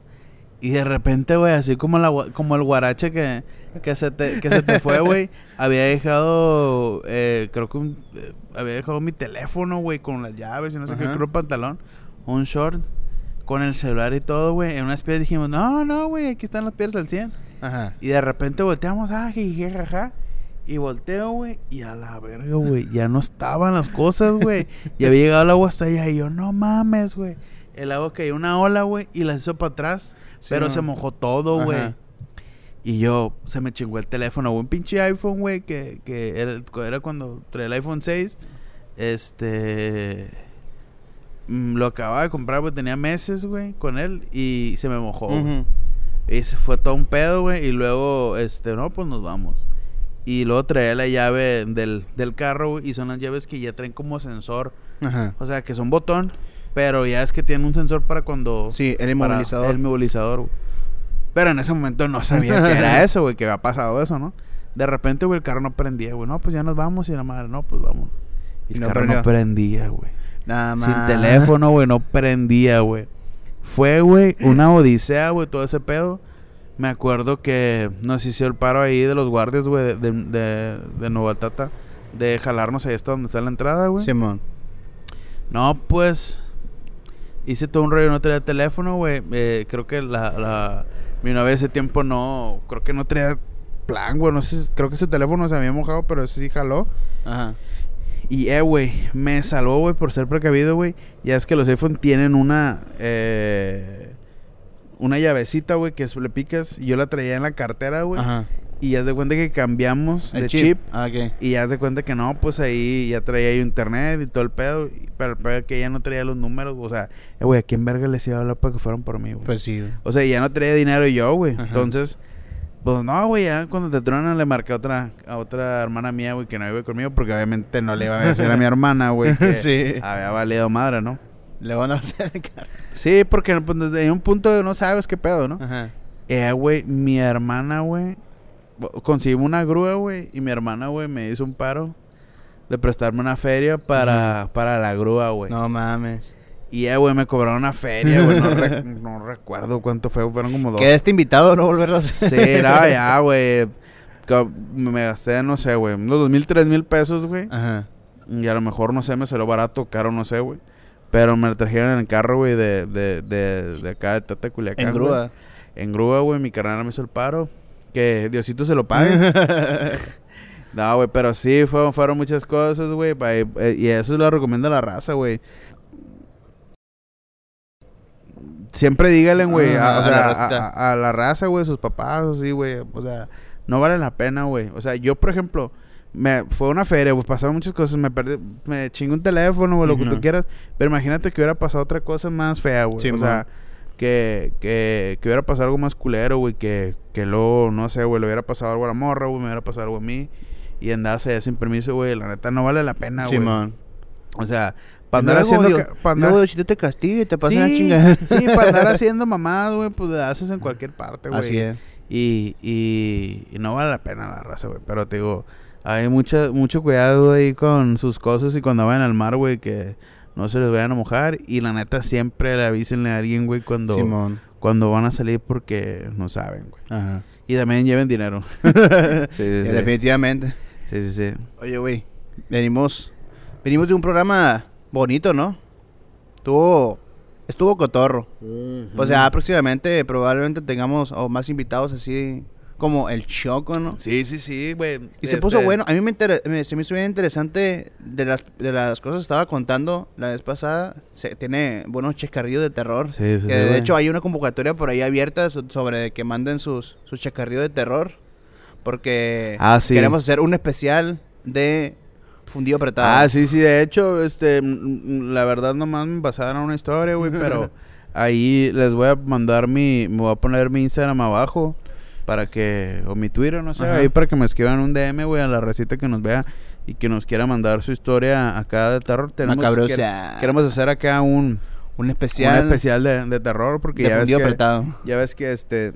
Y de repente, güey, así como, la, como el guarache que, que, se te, que se te fue, güey, había dejado, eh, creo que un, eh, había dejado mi teléfono, güey, con las llaves y no sé qué, Ajá. creo pantalón, un short, con el celular y todo, güey. En una especie dijimos, no, no, güey, aquí están las piedras al 100. Ajá. Y de repente volteamos, ah, jiji, jaja. Y volteo, güey, y a la verga, güey, ya no estaban las cosas, güey. Y había llegado el agua hasta allá y yo, no mames, güey. El agua cayó una ola, güey, y la hizo para atrás, Sí, pero no. se mojó todo, güey. Y yo, se me chingó el teléfono, güey, un pinche iPhone, güey, que, que era, era cuando traía el iPhone 6. Este... mm, Lo acababa de comprar, güey, tenía meses, güey, con él, y se me mojó. Y se fue todo un pedo, güey. Y luego, este, no, pues nos vamos. Y luego traía la llave del, del carro. Y son las llaves que ya traen como sensor. Ajá. O sea, que son botón. Pero ya es que tienen un sensor para cuando. Sí, el inmovilizador. El inmovilizador, güey. Pero en ese momento no sabía que era eso, güey. Que había pasado eso, ¿no? De repente, güey, el carro no prendía, güey. No, pues ya nos vamos. Y la madre, no, pues vamos. Y Y el no carro prendió. no prendía, güey. Nada más. Sin teléfono, güey, no prendía, güey. Fue, güey, una odisea, güey, todo ese pedo. Me acuerdo que nos hizo el paro ahí de los guardias, güey, de, de, de, de Nueva Tata, de jalarnos ahí hasta donde está la entrada, güey. Simón. No, pues hice todo un rollo, no tenía teléfono, güey. Eh, creo que la, la, mi novia ese tiempo no, creo que no tenía plan, güey. No sé, creo que ese teléfono se había mojado, pero ese sí jaló. Ajá. Y, eh, güey, me salvó, güey, por ser precavido, güey. Ya es que los iPhone tienen una, eh, una llavecita, güey, que le picas. Y yo la traía en la cartera, güey. Ajá. Y ya de cuenta que cambiamos El de chip. Ah, ok. Y ya se cuenta que no, pues ahí ya traía ahí internet y todo el pedo. Pero el pedo es que ya no traía los números. O sea, eh, güey, ¿a quién verga les iba a hablar para que fueran por mí, güey? Pues sí. o sea, ya no traía dinero yo, güey. Entonces, pues no, güey, ya cuando te tronan le marqué a otra, a otra hermana mía, güey, que no vive conmigo. Porque obviamente no le iba a decir a mi hermana, güey, que Sí. había valido madre, ¿no? Le van a acercar. Sí, porque pues, desde un punto no sabes qué pedo, ¿no? Ajá. Eh, güey, mi hermana, güey, conseguimos una grúa, güey, y mi hermana, güey, me hizo un paro de prestarme una feria para, para la grúa, güey. No mames. Y, eh, güey, me cobraron una feria, güey, no, re- no recuerdo cuánto fue, fueron como dos. Queda este invitado, no volverlo a hacer. Sí, era ya, güey. Me gasté, no sé, güey, unos dos mil, tres mil pesos, güey. Ajá. Y a lo mejor, no sé, me salió barato, caro, no sé, güey. Pero me lo trajeron en el carro, güey, de, de, de, de acá de Tata Culiacán. En grúa. En grúa, güey, mi carnal me hizo el paro. Que Diosito se lo pague. no, güey, pero sí, fueron, fueron muchas cosas, güey. eh, Y eso lo recomiendo a la raza, güey. Siempre díganle, güey, Ah, a, o a sea, la a, racita. a- a la raza, güey, sus papás, así, güey. O sea, no vale la pena, güey. O sea, yo, por ejemplo, me fue a una feria, pues pasaron muchas cosas. Me perdí, me chingué un teléfono, güey, lo que tú quieras. Pero imagínate que hubiera pasado otra cosa más fea, güey. Sí, o sea, que, que, que hubiera pasado algo más culero, güey, que, que luego, no sé, güey, le hubiera pasado algo a la morra, güey, me hubiera pasado algo a mí. Y andase allá sin permiso, güey, la neta no vale la pena, güey. Simón. o sea, para andar Luego, haciendo... Dios- ca- pa' andar- Luego, si tú te castigas y te pasa una sí, chingada. sí, para andar haciendo mamadas, güey, pues le haces en cualquier parte, güey. Así es. Y, y, y no vale la pena la raza, güey. Pero te digo, hay mucha, mucho cuidado ahí con sus cosas y cuando vayan al mar, güey, que no se les vayan a mojar. Y la neta, siempre le avísenle a alguien, güey, cuando, Simón. cuando van a salir porque no saben, güey. Ajá. Y también lleven dinero. sí, sí, sí. Definitivamente. Sí, sí, sí. Oye, güey. Venimos. Venimos de un programa bonito, ¿no? Estuvo. Estuvo cotorro. O sea, próximamente probablemente tengamos o más invitados así como el Choco, ¿no? Sí, sí, sí, güey. Y se puso Este, bueno. A mí me, inter- me- se me hizo bien interesante de las, de las cosas que estaba contando la vez pasada. Se, tiene buenos chascarrillos de terror. Sí, sí, que sí, de hecho hay una convocatoria por ahí abierta so- sobre que manden sus, sus chascarrillos de terror. Porque Ah, sí. queremos hacer un especial de fundido apretado. Ah, sí, sí, de hecho, este, la verdad nomás me pasaron una historia, güey, pero ahí les voy a mandar mi, me voy a poner mi Instagram abajo para que, o mi Twitter, no sé, Ajá. ahí para que me escriban un DM, güey, a la receta que nos vea y que nos quiera mandar su historia acá de terror. Tenemos, quer- queremos hacer acá un, un especial, un especial de, de terror porque de ya ves que, apretado. ya ves que este...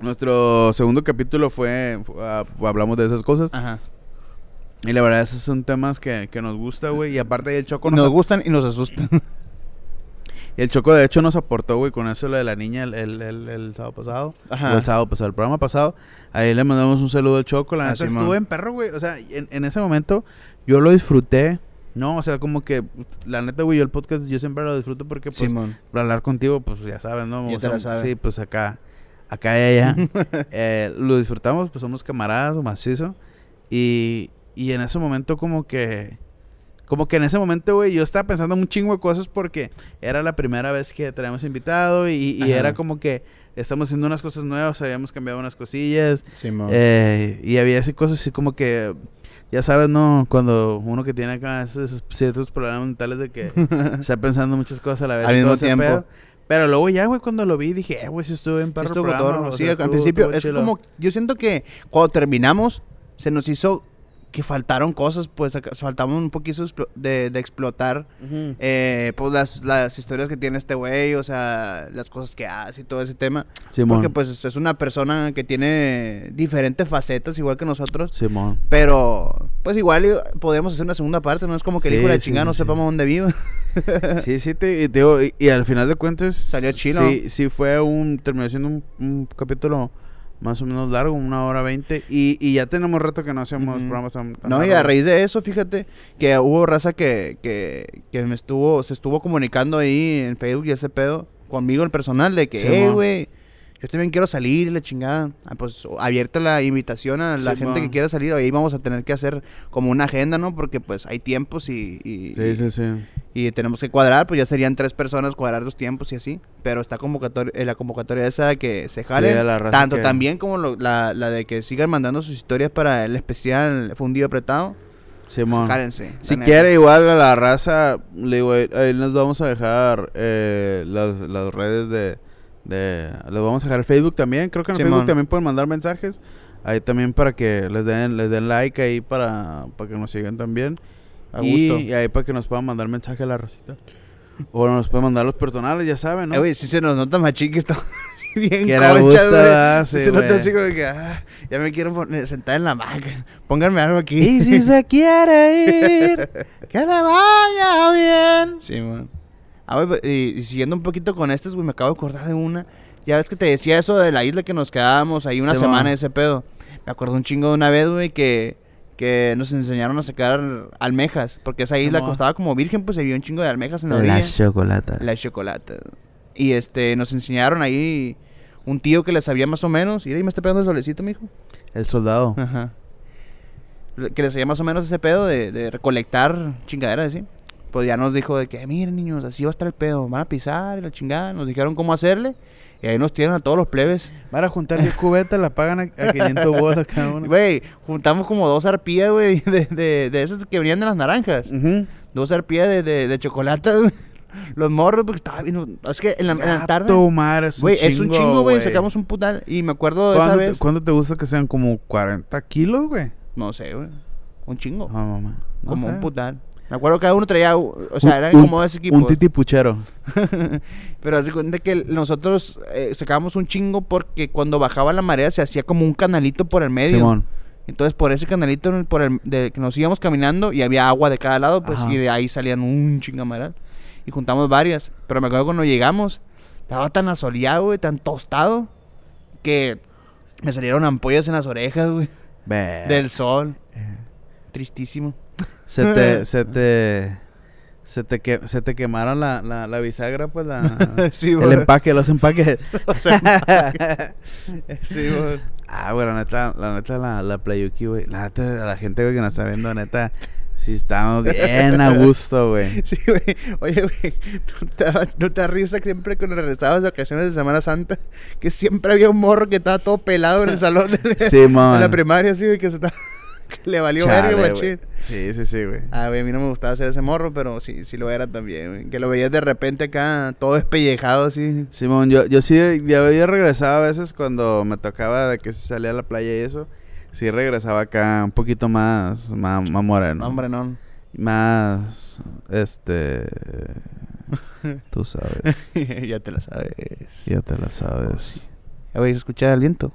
Nuestro segundo capítulo fue, fu- ah, hablamos de esas cosas. Ajá. Y la verdad, esos son temas que, que nos gusta, güey. Y aparte, el Choco nos, nos gustan y nos asustan. y el Choco, de hecho, nos aportó, güey, con eso lo de la niña el, el, el- el sábado pasado. Ajá. O el sábado pasado, el programa pasado. Ahí le mandamos un saludo al Choco. La Ah, neta Simón. estuvo en perro, güey. O sea, en, en ese momento yo lo disfruté. No, o sea, como que, la neta, güey, yo el podcast yo siempre lo disfruto porque, pues, Simón. para hablar contigo, pues ya sabes, ¿no? Ya O te la sea, sabes. Sí, pues acá, acá y allá. Eh, lo disfrutamos, pues somos camaradas, macizo. Y, y en ese momento como que... Como que en ese momento, güey, yo estaba pensando un chingo de cosas porque era la primera vez que traíamos invitado y, era como que estamos haciendo unas cosas nuevas, habíamos cambiado unas cosillas Simón. eh, y había así cosas así como que, ya sabes, ¿no? Cuando uno que tiene acá esos ciertos problemas mentales de que está pensando muchas cosas a la vez. Al mismo tiempo. pedo. Pero luego ya, güey, cuando lo vi dije, eh, güey, si estuve en perro Estuvo programa, cotorro. o Sí, al principio es como yo siento que cuando terminamos se nos hizo que faltaron cosas, pues acá- faltaba un poquito de, de explotar eh, pues las, las historias que tiene este güey, o sea, las cosas que hace y todo ese tema. Simón. Porque pues es una persona que tiene diferentes facetas igual que nosotros, Simón. pero Pues igual podemos hacer una segunda parte, no es como que el Sí, hijo de la sí, chingada sí, no sepamos dónde vive. Sí, sí, te, te digo, y, y al final de cuentas. Salió chilo. Sí, sí fue un. Terminó siendo un, un capítulo más o menos largo, una hora veinte. Y, y ya tenemos rato que no hacemos programas tan. tan No, y a raíz de eso, fíjate, que hubo raza que, que, que me estuvo, se estuvo comunicando ahí en Facebook y ese pedo, conmigo el personal, de que, Simón. eh, güey, yo también quiero salir, la chingada. Ah, pues abierta la invitación a la gente que quiera salir, ahí vamos a tener que hacer como una agenda, ¿no? Porque pues hay tiempos y, y, Sí, sí, sí. y tenemos que cuadrar, pues ya serían tres personas cuadrar los tiempos y así. Pero está convocatoria, eh, la convocatoria esa de que se jale. la tanto que- también como lo- la, la de que sigan mandando sus historias para el especial fundido apretado. Simón. Jálense. Si quiere, igual a la raza, le digo, ahí les vamos a dejar eh, las, las redes de, de. Les vamos a dejar el Facebook también. Creo que en el Simón. Facebook también pueden mandar mensajes. Ahí también para que les den, les den like ahí para, para que nos sigan también. A gusto. Y, ahí para que nos puedan mandar mensaje a la racita. O nos pueden mandar los personales, ya saben, ¿no? Eh, güey, sí se nos nota machín que está bien Que era concha. Sí Sí, se nota así como que, ah, ya me quiero poner, sentar en la maca. Pónganme algo aquí. y si se quiere ir, que le vaya bien. Sí, man. Ah, güey, y, y siguiendo un poquito con estas, güey, me acabo de acordar de una. Ya ves que te decía eso de la isla que nos quedábamos ahí una Sí, semana man. ese pedo. Me acuerdo un chingo de una vez, güey, que, que nos enseñaron a sacar almejas. Porque esa isla costaba como virgen, pues había un chingo de almejas en la orilla. chocolata. La chocolate. Y este, nos enseñaron ahí un tío que le sabía más o menos. Y ahí me está pegando el solecito, mijo. El soldado. Ajá. Que le sabía más o menos ese pedo de, de recolectar chingaderas, ¿sí? Pues ya nos dijo de que, miren niños, así va a estar el pedo. Van a pisar y la chingada. Nos dijeron cómo hacerle. Y ahí nos tienen a todos los plebes. Para juntar 10 cubetas, la pagan a, a 500 bolas cada uno. Güey, juntamos como dos arpías, güey, de, de, de esas que venían de las naranjas. Ujú. Dos arpías de, de, de chocolate, güey. Los morros, porque estaba bien. Es que en la, en la Ah, tarde. es un Güey, es un chingo, güey. Sacamos un putal. Y me acuerdo de esa ¿Cuándo te, gusta que sean como 40 kilos, güey? No sé, güey. Un chingo. Ah, mamá. No como sé. un putal. Me acuerdo que cada uno traía. O sea, eran un- como ese equipo. Un titipuchero. Pero hace cuenta que nosotros eh, sacábamos un chingo porque cuando bajaba la marea se hacía como un canalito por el medio. Simón. Entonces, por ese canalito por el, de, que nos íbamos caminando y había agua de cada lado, pues, Ajá. y de ahí salían un chingamaral. Y juntamos varias. Pero me acuerdo cuando llegamos, estaba tan asoleado, güey, tan tostado, que me salieron ampollas en las orejas, güey, del sol. Tristísimo. Se te, se te, se te, que, se te quemaron la, la, la bisagra, pues la... sí, el empaque, los empaques. O sea, sí, güey. ah, güey, la neta, la neta, la, la Playuki, güey. La neta, la gente, güey, que nos está viendo, neta, sí estamos bien a gusto, güey. Sí, güey. Oye, güey, ¿no te, no te risa siempre cuando regresabas de ocasiones de Semana Santa, que siempre había un morro que estaba todo pelado en el salón de, la- Simón. de la primaria, así, güey, que se estaba, le valió verga, machín. Sí, sí, sí, güey. Ah, güey, a mí no me gustaba hacer ese morro, pero sí, sí lo era también, güey. Que lo veías de repente acá, todo despellejado, así. Simón, yo, yo sí, ya había regresado a veces cuando me tocaba de que se salía a la playa y eso. Sí regresaba acá un poquito más, más, más moreno. No, hombre, no. Más, este, tú sabes, ya te la sabes. ya te lo sabes. Eh, Güey, ¿se escucha el viento?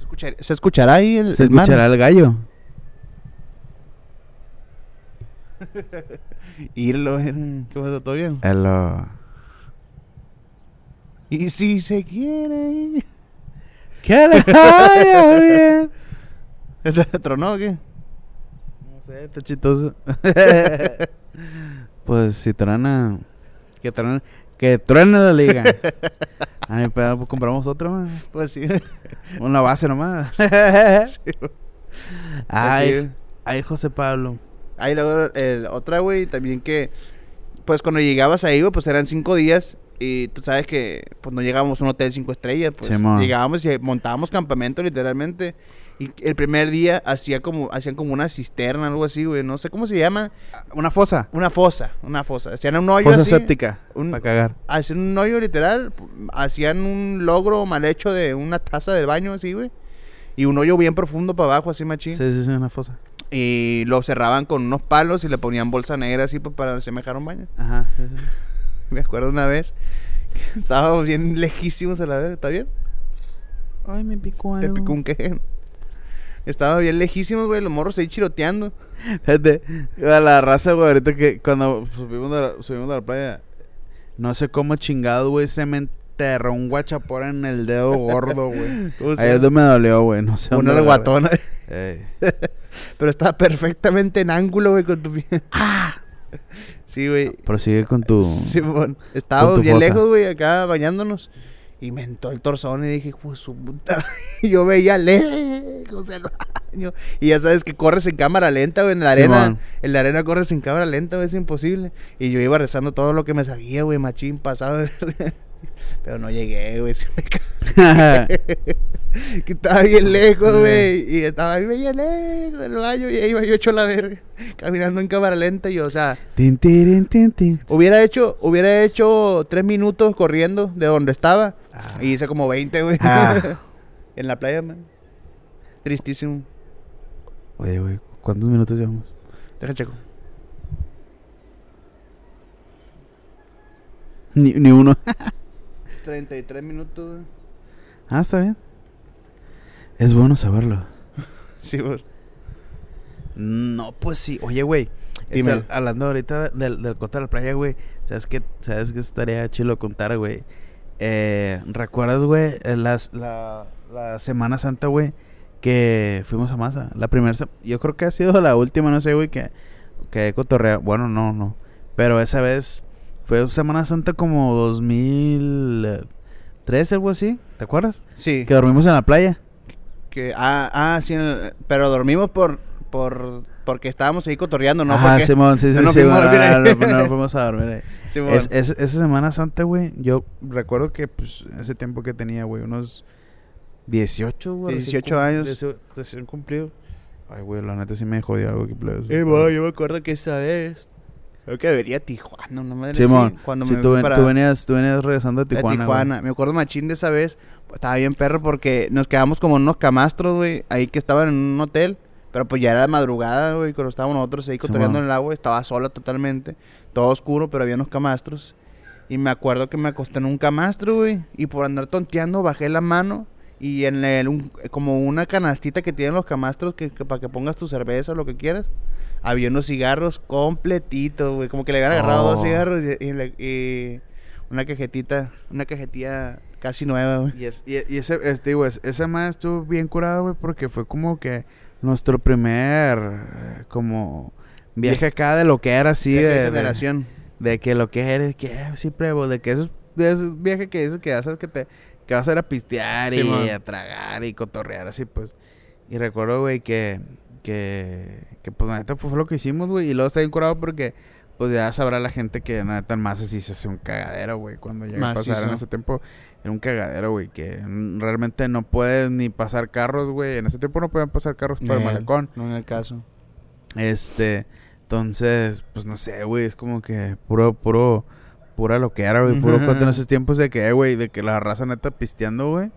¿Se escuchará, ¿se escuchará ahí el, ¿Se el mar? escuchará el gallo? Irlo, eh, ¿qué pasa? ¿Todo bien? El, uh, Y si se quiere. ¡Que le vaya bien! ¿Tronó o qué? No sé, está chistoso. pues si truena, que truena, que truena la liga. Ay, pero pues compramos otra más. Pues sí. Una base nomás. sí. ay, Así. ay, José Pablo. Ahí luego el, otra, güey, también que. Pues cuando llegabas ahí, güey, pues eran cinco días. Y tú sabes que, pues no llegábamos a un hotel cinco estrellas. Pues Simón. llegábamos y montábamos campamento, literalmente. Y el primer día hacía como, hacían como una cisterna, algo así, güey. No sé cómo se llama. Una fosa. Una fosa, una fosa. Hacían un hoyo Fosa así. séptica. un- Para cagar. Hacían un hoyo literal. Hacían un logro mal hecho de una taza del baño, así, güey. Y un hoyo bien profundo para abajo, así machín. Sí, sí, sí, una fosa. Y lo cerraban con unos palos y le ponían bolsa negra así pues, para asemejar un baño. Ajá. sí, sí. Me acuerdo una vez estábamos bien lejísimos a la vez, ¿está bien? Ay, me picó Te picó un quején. Estaba bien lejísimos, güey, los morros ahí chiroteando. Fíjate, a la raza, güey, ahorita que cuando subimos de la, subimos de la playa, no sé cómo chingado, güey, se me enterró un guachapora en el dedo gordo, güey. ¿Cómo se Ahí es donde me dolió, güey, no sé. La agarré. guatona. Ey. Pero estaba perfectamente en ángulo, güey, con tu pie. Sí, güey. Prosigue con tu... Simón. Estábamos tu bien fosa. lejos, güey, acá bañándonos. Y me entró el torzón y dije, pues su puta. Y yo veía lejos el baño. Y ya sabes que corres en cámara lenta, güey, en la arena. Simón. En la arena corres en cámara lenta, güey, es imposible. Y yo iba rezando todo lo que me sabía, güey, machín, pasado. Pero no llegué, güey, se me ca- que estaba bien lejos, güey. Y estaba ahí bien lejos del baño. Y ahí iba yo hecho la verga. Caminando en cámara lenta. Y yo, o sea, Tin, tirin, tin, tin. Hubiera hecho, hubiera hecho tres minutos corriendo de donde estaba. Y hice como 20, güey. Ah. en la playa, man. Tristísimo. Oye, güey, ¿cuántos minutos llevamos? Deja checo. Ni, ni uno. 33 minutos, güey. ah, está bien. Es bueno saberlo. Sí, güey. No, pues sí. Oye, güey. Dime. hablando ahorita del, del costa de la playa, güey. ¿Sabes qué? ¿Sabes qué estaría chilo contar, güey? Eh, ¿Recuerdas, güey? las- La, la Semana Santa, güey. Que fuimos a Masa. La primera. Yo creo que ha sido la última, no sé, güey. Que, que cotorrea. Bueno, no, no. Pero esa vez fue Semana Santa como 2013, algo así. ¿Te acuerdas? Sí. Que dormimos en la playa. Que, ah, ah, sí. pero dormimos por, por, porque estábamos ahí cotorreando, ¿no? Porque, Simón, sí, sí, no sí, fuimos ah, no, no fuimos a dormir ahí. Es- es- esa Semana Santa, güey, yo recuerdo que, pues, ese tiempo que tenía, güey, unos 18, güey. recién 18 cum- años. 18 Recién cumplido. Ay, güey, la neta sí me jodió algo que plebes. Eh, güey, yo me acuerdo que esa vez. Creo que debería a Tijuana, no me Simón, cuando sí, me tú, ven- para- tú venías, tú venías regresando de de Tijuana, Tijuana. güey. Me acuerdo machín de esa vez. Estaba bien perro porque nos quedamos como en unos camastros, güey. Ahí que estaban en un hotel. Pero pues ya era madrugada, güey. Cuando estábamos nosotros ahí cotorreando en el agua. Estaba sola totalmente. Todo oscuro, pero había unos camastros. Y me acuerdo que me acosté en un camastro, güey. Y por andar tonteando bajé la mano. Y en el, un- como una canastita que tienen los camastros que, que para que pongas tu cerveza o lo que quieras. Había unos cigarros completitos, güey. Como que le habían agarrado dos Oh. cigarros y, y le- y una cajetita, una cajetilla casi nueva, güey. Y, es, y, y ese, este, güey, esa más estuvo bien curada, güey, porque fue como que nuestro primer, como, viaje acá de lo que era así, de, de de- generación. De que lo que eres, que plebo, de que esos, de esos viajes que dices que haces que te que vas a ir a pistear y Simón. a tragar y cotorrear así, pues. Y recuerdo, güey, que, que, que pues la neta fue lo que hicimos, güey. Y luego está bien curado porque, pues ya sabrá la gente que la neta en masa sí se hace un cagadero, güey. Cuando llega a pasar en ese tiempo, era un cagadero, güey. Que realmente no puedes ni pasar carros, güey. En ese tiempo no podían pasar carros por el Nel, malecón. No en el caso. Este, entonces, pues no sé, güey, es como que puro, puro, pura lo que era, güey, puro cuento en esos tiempos de que, güey, de que la raza neta pisteando, güey.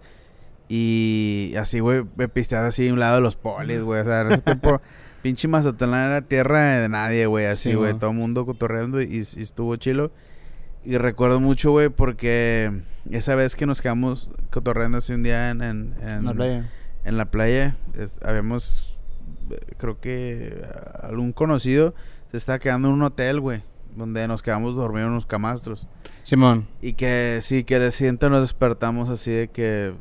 Y así, güey, me pisteaba así a un lado de los polis, güey. O sea, en ese tiempo, pinche Mazatlán era tierra de nadie, güey, así, Sí, güey. todo el mundo cotorreando y, y estuvo chilo. Y recuerdo mucho, güey, porque esa vez que nos quedamos cotorreando así un día en, en, la playa. en la playa es- habíamos eh, creo que algún conocido se estaba quedando en un hotel, güey, donde nos quedamos dormidos en unos camastros Simón. y que sí que de siguiente nos despertamos así de que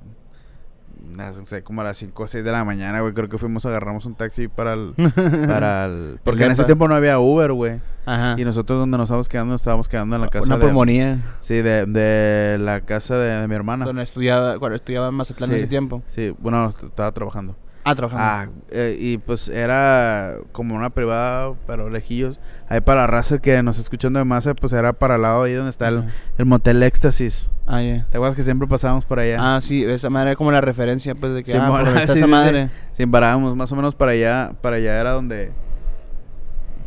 no sé, como a las 5 o 6 de la mañana, güey, creo que fuimos agarramos un taxi para el para el porque en ese tiempo no había Uber, güey. Ajá. Y nosotros donde nos estábamos quedando, nos estábamos quedando en la casa Una de pulmonía. Sí, de, de la casa de, de mi hermana. Donde estudiaba, cuando estudiaba en Mazatlán en ese tiempo. Sí, bueno, estaba trabajando. Ah, trabajando. Ah, eh, y pues era como una privada, pero lejillos. Ahí para raza que nos escuchando de masa, pues era para el lado ahí donde está el, el motel Éxtasis. Ah, ya. ¿Te acuerdas que siempre pasábamos por allá? Ah, sí, esa madre era como la referencia, pues, de que, Sí, ah, por está sí, esa sí, madre. Sí, parábamos más o menos para allá. Para allá era donde.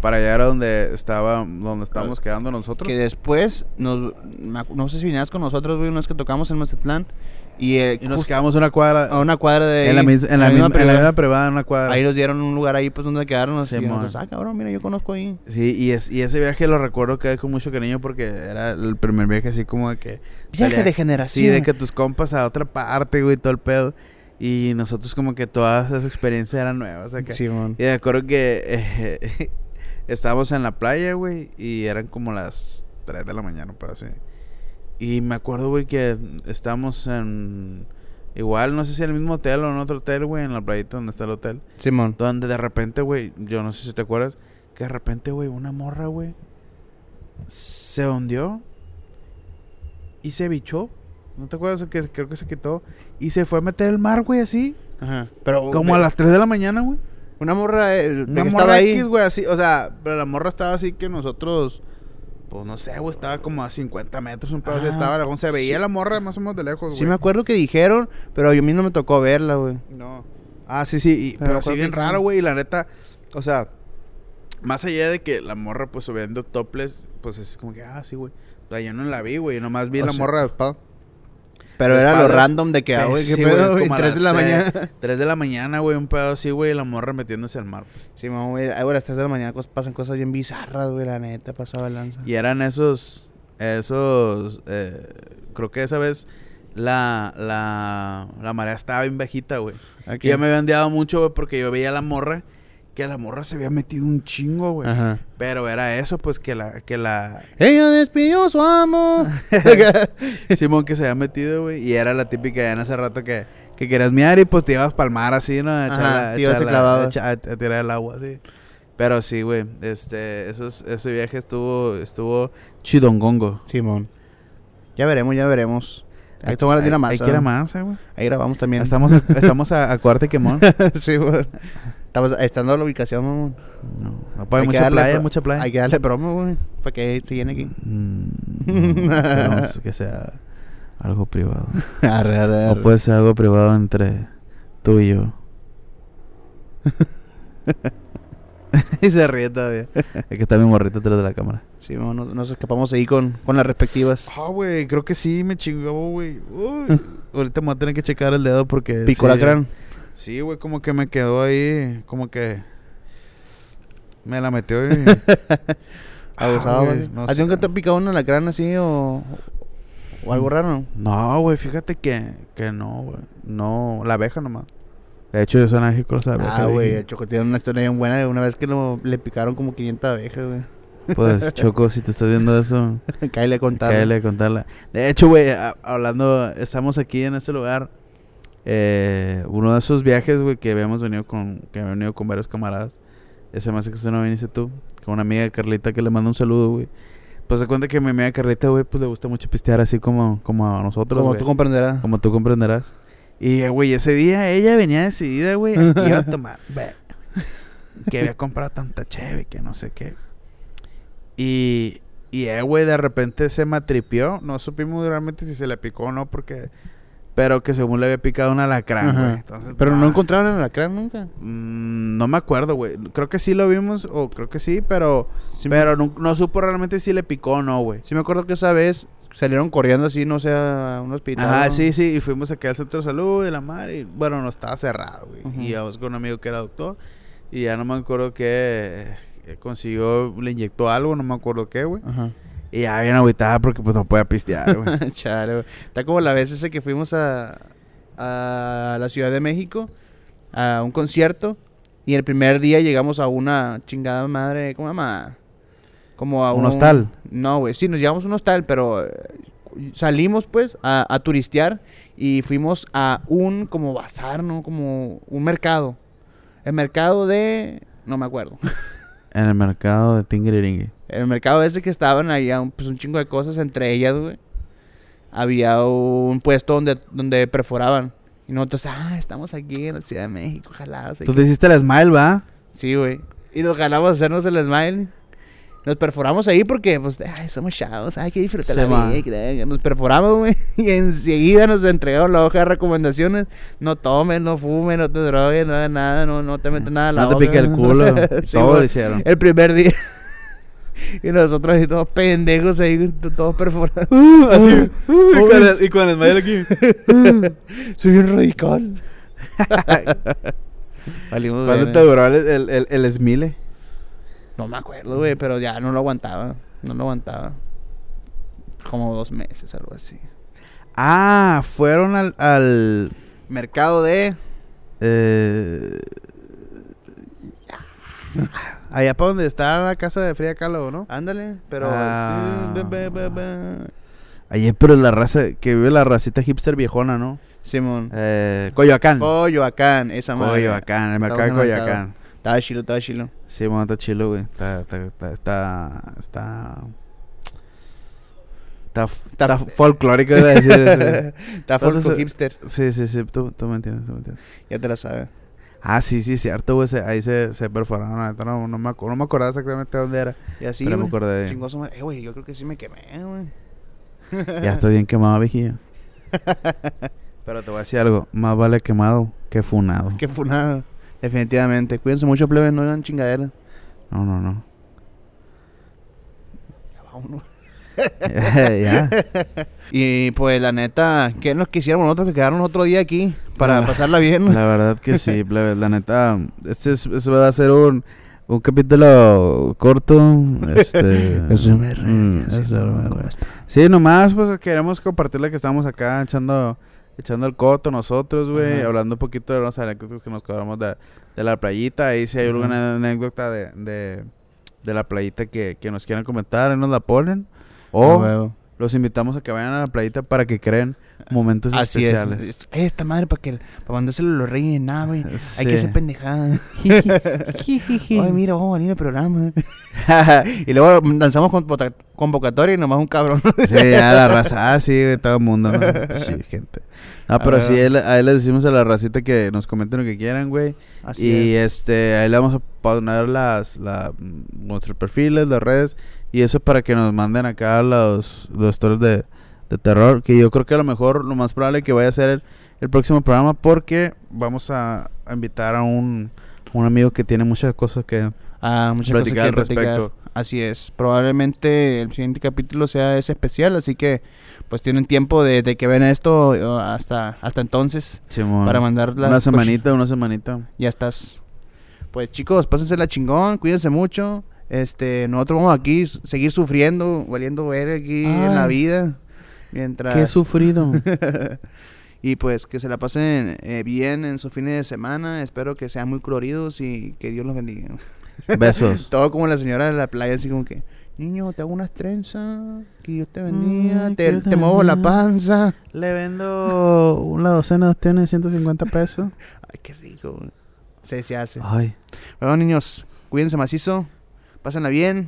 Para allá era donde estaba, donde estábamos quedando nosotros. Que después, nos, no sé si viniste con nosotros, güey, una vez que tocamos en Mazatlán. Y, eh, Y nos quedamos una cuadra. a una cuadra de en, la, mis- en, la misma, en la privada. misma privada, una cuadra. Ahí nos dieron un lugar ahí, pues, donde quedarnos. Sí, y nosotros, ah, cabrón, mira, yo conozco ahí. Sí, y, es, y ese viaje lo recuerdo que con mucho cariño porque era el primer viaje así como de que... Viaje de generación. Sí, de que tus compas a otra parte, güey, todo el pedo. Y nosotros como que todas esas experiencias eran nuevas acá. Simón. Y me acuerdo que eh, estábamos en la playa, güey, y eran como las 3 de la mañana, pues así. Y me acuerdo, güey, que estábamos en... Igual, no sé si en el mismo hotel o en otro hotel, güey, en la playita donde está el hotel. Simón. Donde de repente, güey, yo no sé si te acuerdas, que de repente, güey, una morra, güey, se hundió y se bichó. ¿No te acuerdas? Que creo que se quitó. Y se fue a meter el mar, güey, así. Ajá. Pero Como a las 3 de la mañana, güey. una morra eh, Una morra estaba ahí. X, güey, así. O sea, pero la morra estaba así que nosotros... Pues no sé, güey, estaba como a 50 metros, un pedo así Ah, estaba. lejos. Se veía sí. la morra más o menos de lejos, güey. Sí me acuerdo que dijeron, pero a mí no me tocó verla, güey. No. Ah, sí, sí. y- Pero pero sí bien que- raro, güey. Y la neta, o sea, más allá de que la morra, pues, subiendo toples, pues es como que, ah, sí, güey. O sea, yo no la vi, güey. Nomás vi O la sea, morra de espada. Pero era lo random de que, ah, güey, qué Sí, pedo, güey, como a tres de las la mañana. 3 de la mañana, güey, un pedo así, güey. La morra metiéndose al mar, pues. Sí, mamá, güey, a las 3 de la mañana pasan cosas bien bizarras, güey, la neta, pasaba lanza. Y eran esos, esos, eh, creo que esa vez la, la, la marea estaba bien bajita, güey. Aquí. Y ya me había ondeado mucho, güey, porque yo veía a la morra, que la morra se había metido un chingo, güey. Ajá. Pero era eso, pues, que la, que la, Ella despidió a su amo. Simón que se había metido, güey. Y era la típica de en hace rato que, que querías miar y pues te ibas pa'l mar así, ¿no? A echar Ajá, la- te la- echa- a, a tirar el agua, así. Pero sí, güey. Este, esos, ese viaje estuvo, estuvo chidongongo. Simón. Ya veremos, ya veremos. Hay que tomar Hay- una más. Hay que ir a más, eh, güey. Ahí grabamos también. Estamos a, estamos a, a Cuarte Quemón. sí, güey. Estamos estando la ubicación, mamón. No, no puede Hay que mucha darle playa, pro- mucha playa. Hay que darle promo, güey. Para que se llene aquí. Mm, no, que sea algo privado. arre, arre, O puede ser algo privado entre tú y yo. y se ríe todavía. Es que está mi morrito detrás de la cámara. Sí, mamón, nos, nos escapamos ahí con, con las respectivas. Ah, güey, creo que sí me chingó, güey. Ahorita me voy a tener que checar el dedo porque. Picó sí, la crán. Sí, güey, como que me quedó ahí. Como que. Me la metió y. Abusado, Ah, güey, güey. no ¿A ti nunca te ha picado una lacrán así o, o algo raro? No, güey, fíjate que, que no, güey. No, la abeja nomás. De hecho, yo soy alérgico a las abejas. Ah, güey, el Choco tiene una historia bien buena de una vez que lo, le picaron como 500 abejas, güey. Pues, Choco, si te estás viendo eso, Cállale a contar. cállale a contarla. De hecho, güey, hablando, estamos aquí en este lugar. Eh, uno de esos viajes, güey, que habíamos venido con, que había venido con varios camaradas. Ese más que se no viniste tú. Con una amiga Carlita que le manda un saludo, güey. Pues se cuenta que mi amiga Carlita, güey, pues le gusta mucho pistear así como, como a nosotros. Como tú comprenderás. Como tú comprenderás. Y, güey, ese día ella venía decidida, güey, iba a tomar. que había comprado tanta cheve, que no sé qué. Y, y eh, güey, de repente se matripió. No supimos realmente si se le picó o no, porque... Pero que según le había picado un alacrán, Ajá. güey. Entonces, Pero pues, no ah, encontraron el alacrán nunca. mm, no me acuerdo, güey. Creo que sí lo vimos, o creo que sí, pero... Sí me- pero no, no supo realmente si le picó o no, güey. Sí me acuerdo que esa vez salieron corriendo así, no sé, a un hospital. ¿no? sí, sí, y fuimos aquí al centro de salud y la madre, y bueno, no estaba cerrado, güey. Y íbamos con un amigo que era doctor, y ya no me acuerdo qué eh, consiguió, le inyectó algo, no me acuerdo qué, güey. Ajá. Y ya bien agüitada porque pues no podía pistear, güey. Chale, güey. Está como la vez esa que fuimos a, a la Ciudad de México a un concierto y el primer día llegamos a una chingada madre, ¿cómo se llama? Como a ¿Un hostal? No, güey, sí, nos llegamos a un hostal, pero eh, salimos pues a, a turistear y fuimos a un como bazar, ¿no? Como un mercado. El mercado de... No me acuerdo. en el mercado de Tingiriringui. El mercado ese que estaban ahí, un, pues un chingo de cosas, entre ellas, güey. Había un puesto donde, donde perforaban. Y nosotros, ah, estamos aquí en la Ciudad de México, jalados. Tú te hiciste el smile, ¿va? Sí, güey. Y nos jalamos a hacernos el smile. Nos perforamos ahí porque, pues, ay, somos chavos, hay que disfrutar la va. vida. Nos perforamos, güey. Y enseguida nos entregaron la hoja de recomendaciones. No tomen, no fumen, no te droguen, no hagan nada, no, no te metes nada a la No te boca. pique el culo. Sí, Todo lo hicieron. El primer día. Y nosotros ahí todos pendejos ahí, todos perforados. Así. y con el- y con el smile aquí. Soy un radical. Valimos ¿Cuánto verga. te duró el, el, el? No me acuerdo, güey, pero ya no lo aguantaba. No lo aguantaba. Como dos meses, algo así. Ah, fueron al, al, Mercado de. Eh, allá para donde está la casa de Frida Kahlo, ¿no? Ándale, pero. Ah. Allí, pero la raza, que vive la racita hipster viejona, ¿no? Simón. Eh, Coyoacán. Coyoacán, esa madre. Coyoacán, el mercado de Coyoacán. Estaba chilo, estaba chilo. Sí, bueno, está chilo, güey. Está, está, está, está, está, está, está folclórico, iba a decir. Está Entonces, hipster. Sí, sí, sí, tú, tú me entiendes, tú me entiendes. Ya te la sabes. Ah, sí, sí, cierto, güey. Ahí se, se perforaron, no, no, me, no me acordaba exactamente dónde era. Y así, pero me acordé madre. Eh, güey, yo creo que sí me quemé, güey. Ya está bien quemado, viejillo. Pero te voy a decir algo. Más vale quemado que funado. Qué funado. Definitivamente. Cuídense mucho, plebes, no hagan chingaderas. No, no, no. Ya vámonos. Y pues la neta, ¿qué nos quisiéramos nosotros que quedarnos otro día aquí para pasarla bien? La verdad que sí, plebes. La neta, este es, este va a ser un, un capítulo corto. Este, SMR, mm, así, SMR. ¿cómo está? Sí, nomás pues queremos compartirle que estamos acá echando echando el coto nosotros, güey, hablando un poquito de las anécdotas que nos cobramos de, de la playita. Ahí si hay alguna anécdota de, de, de la playita que, que nos quieran comentar, ahí nos la ponen. O los invitamos a que vayan a la playita para que creen momentos Así especiales. es. Esta madre para que para mandárselo a los reyes, nada, güey. Hay que ser pendejada. Ay, mira, vamos a venir al programa. y luego lanzamos convoca- convocatoria y nomás un cabrón. Sí, ya la raza, ah, sí, güey, todo el mundo, ¿no? Sí, gente. No, pero Ah. sí, ahí le- ahí les decimos a la racita que nos comenten lo que quieran, güey. Así y es. este, ahí le vamos a poner las, la, nuestros perfiles, las redes, y eso para que nos manden acá los, los stories de, de terror, que yo creo que a lo mejor lo más probable que vaya a ser el, el próximo programa, porque vamos a, a invitar a un, un amigo que tiene muchas cosas que Ah, muchas cosas platicar que al platicar. respecto. Así es. Probablemente el siguiente capítulo sea ese especial, así que pues tienen tiempo de, de que ven esto hasta hasta entonces Simón, para mandar la una semanita, una semanita. ya estás. Pues chicos, pásense la chingón, cuídense mucho. Este, nosotros vamos aquí seguir sufriendo, valiendo ver aquí en la Ay. vida. Mientras Qué sufrido. y pues que se la pasen eh, bien en sus fines de semana. Espero que sean muy coloridos y que Dios los bendiga. Besos. Todo como la señora de la playa, así como que, niño, te hago unas trenzas, que Dios te bendiga, Ay, te, te te muevo la panza. Le vendo una docena de opciones 150 pesos. Ay, qué rico. Se, se hace. Ay. Bueno, niños, cuídense macizo, pásenla bien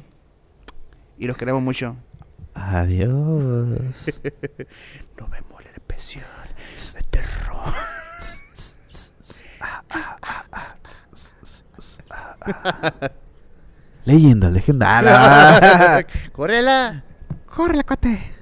y los queremos mucho. Adiós. Nos vemos en el especial de terror. Leyenda legendaria. ¡Córrela! Corre, cuate.